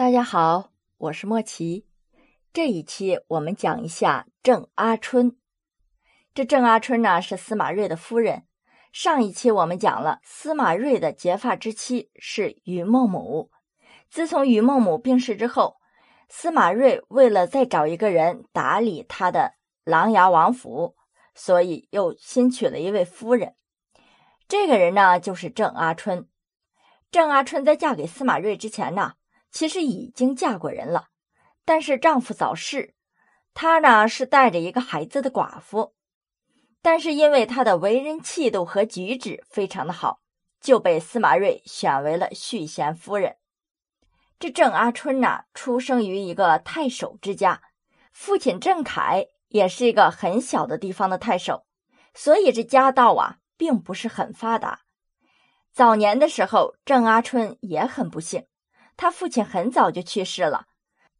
大家好，我是莫奇。这一期我们讲一下郑阿春。这郑阿春呢是司马睿的夫人。上一期我们讲了司马睿的结发之妻是于孟母。自从于孟母病逝之后，司马睿为了再找一个人打理他的琅琊王府，所以又新娶了一位夫人。这个人呢就是郑阿春。郑阿春在嫁给司马睿之前呢。其实已经嫁过人了，但是丈夫早逝，她呢是带着一个孩子的寡妇。但是因为她的为人气度和举止非常的好，就被司马睿选为了续弦夫人。这郑阿春呢，出生于一个太守之家，父亲郑恺也是一个很小的地方的太守，所以这家道啊并不是很发达。早年的时候，郑阿春也很不幸。他父亲很早就去世了，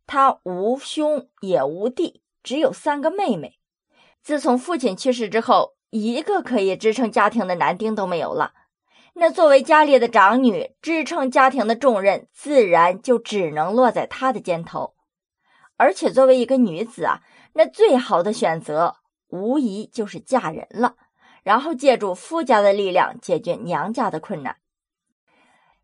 他无兄也无弟，只有三个妹妹。自从父亲去世之后，一个可以支撑家庭的男丁都没有了。那作为家里的长女，支撑家庭的重任自然就只能落在她的肩头。而且作为一个女子啊，那最好的选择无疑就是嫁人了，然后借助夫家的力量解决娘家的困难。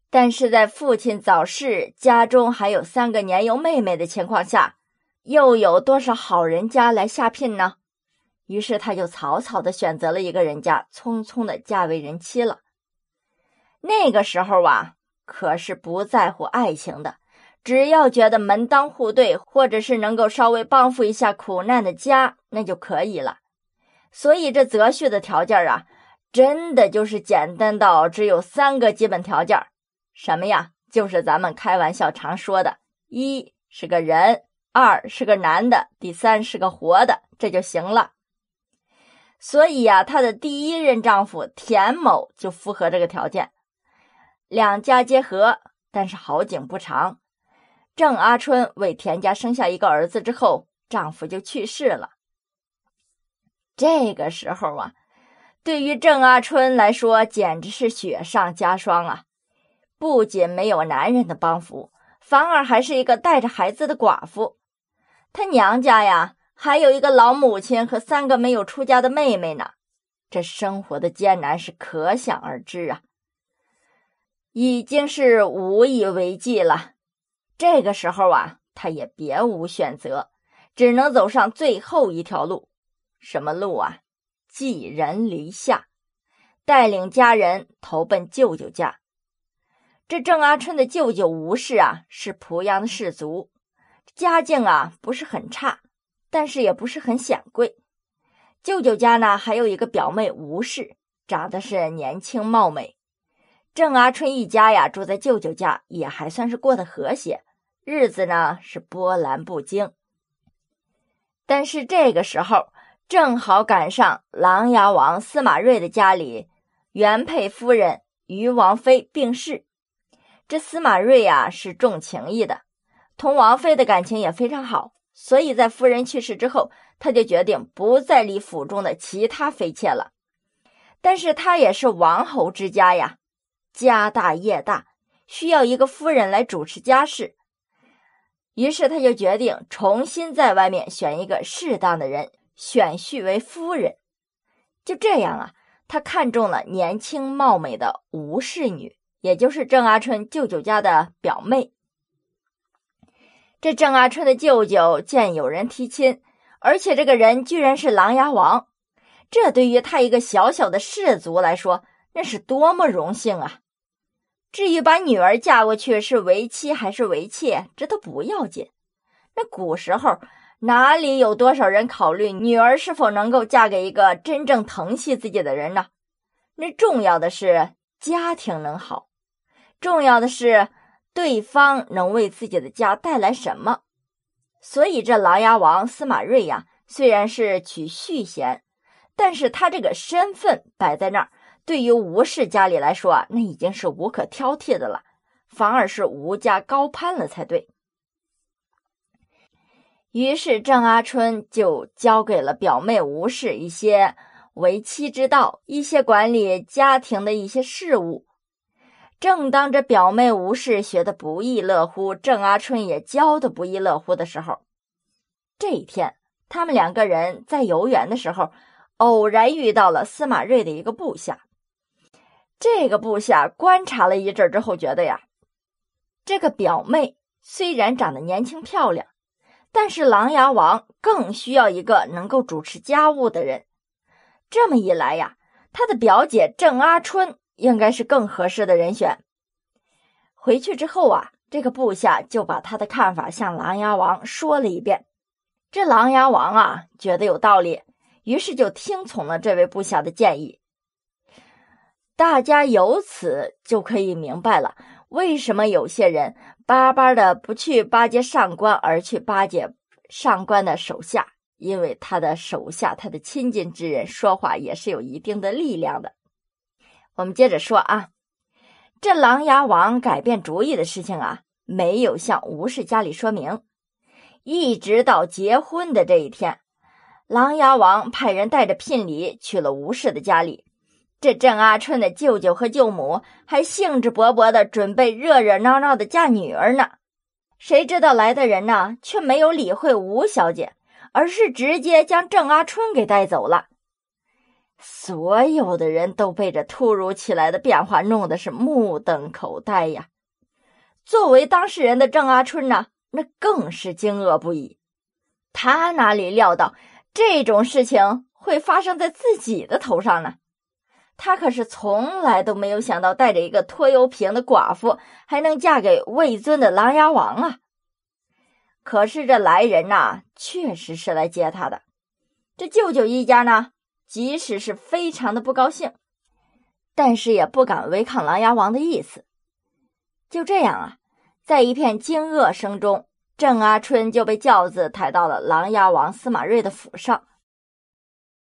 但是在父亲早逝、家中还有三个年幼妹妹的情况下，又有多少好人家来下聘呢？于是他就草草的选择了一个人家，匆匆的嫁为人妻了。那个时候啊，可是不在乎爱情的，只要觉得门当户对，或者是能够稍微帮扶一下苦难的家，那就可以了。所以这择婿的条件啊，真的就是简单到只有三个基本条件。什么呀？就是咱们开玩笑常说的，一是个人，二是个男的，第三是个活的，这就行了。所以呀，她的第一任丈夫田某就符合这个条件，两家结合。但是好景不长，郑阿春为田家生下一个儿子之后，丈夫就去世了。这个时候啊，对于郑阿春来说，简直是雪上加霜啊！不仅没有男人的帮扶，反而还是一个带着孩子的寡妇。她娘家呀，还有一个老母亲和三个没有出家的妹妹呢。这生活的艰难是可想而知啊，已经是无以为继了。这个时候啊，他也别无选择，只能走上最后一条路。什么路啊？寄人篱下，带领家人投奔舅舅家。这郑阿春的舅舅吴氏啊，是濮阳的士族，家境啊不是很差，但是也不是很显贵。舅舅家呢还有一个表妹吴氏，长得是年轻貌美。郑阿春一家呀住在舅舅家，也还算是过得和谐，日子呢是波澜不惊。但是这个时候正好赶上琅琊王司马睿的家里原配夫人于王妃病逝。这司马睿呀是重情义的，同王妃的感情也非常好，所以在夫人去世之后，他就决定不再理府中的其他妃妾了。但是他也是王侯之家呀，家大业大，需要一个夫人来主持家事。于是他就决定重新在外面选一个适当的人，选婿为夫人。就这样啊，他看中了年轻貌美的吴氏女。也就是郑阿春舅舅家的表妹。这郑阿春的舅舅见有人提亲，而且这个人居然是琅琊王，这对于他一个小小的士族来说，那是多么荣幸啊！至于把女儿嫁过去是为妻还是为妾，这都不要紧。那古时候哪里有多少人考虑女儿是否能够嫁给一个真正疼惜自己的人呢？那重要的是家庭能好。重要的是，对方能为自己的家带来什么。所以，这琅琊王司马睿呀，虽然是娶续弦，但是他这个身份摆在那儿，对于吴氏家里来说啊，那已经是无可挑剔的了，反而是吴家高攀了才对。于是，郑阿春就交给了表妹吴氏一些为妻之道，一些管理家庭的一些事务。正当这表妹吴氏学的不亦乐乎，郑阿春也教的不亦乐乎的时候，这一天，他们两个人在游园的时候，偶然遇到了司马睿的一个部下。这个部下观察了一阵之后，觉得呀，这个表妹虽然长得年轻漂亮，但是琅琊王更需要一个能够主持家务的人。这么一来呀，他的表姐郑阿春。应该是更合适的人选。回去之后啊，这个部下就把他的看法向琅琊王说了一遍。这琅琊王啊，觉得有道理，于是就听从了这位部下的建议。大家由此就可以明白了，为什么有些人巴巴的不去巴结上官，而去巴结上官的手下，因为他的手下，他的亲近之人说话也是有一定的力量的。我们接着说啊，这琅琊王改变主意的事情啊，没有向吴氏家里说明，一直到结婚的这一天，琅琊王派人带着聘礼去了吴氏的家里。这郑阿春的舅舅和舅母还兴致勃勃的准备热热闹闹的嫁女儿呢。谁知道来的人呢，却没有理会吴小姐，而是直接将郑阿春给带走了。所有的人都被这突如其来的变化弄得是目瞪口呆呀。作为当事人的郑阿春呢，那更是惊愕不已。他哪里料到这种事情会发生在自己的头上呢？他可是从来都没有想到，带着一个拖油瓶的寡妇还能嫁给魏尊的琅琊王啊！可是这来人呐，确实是来接他的。这舅舅一家呢？即使是非常的不高兴，但是也不敢违抗琅琊王的意思。就这样啊，在一片惊愕声中，郑阿春就被轿子抬到了琅琊王司马睿的府上。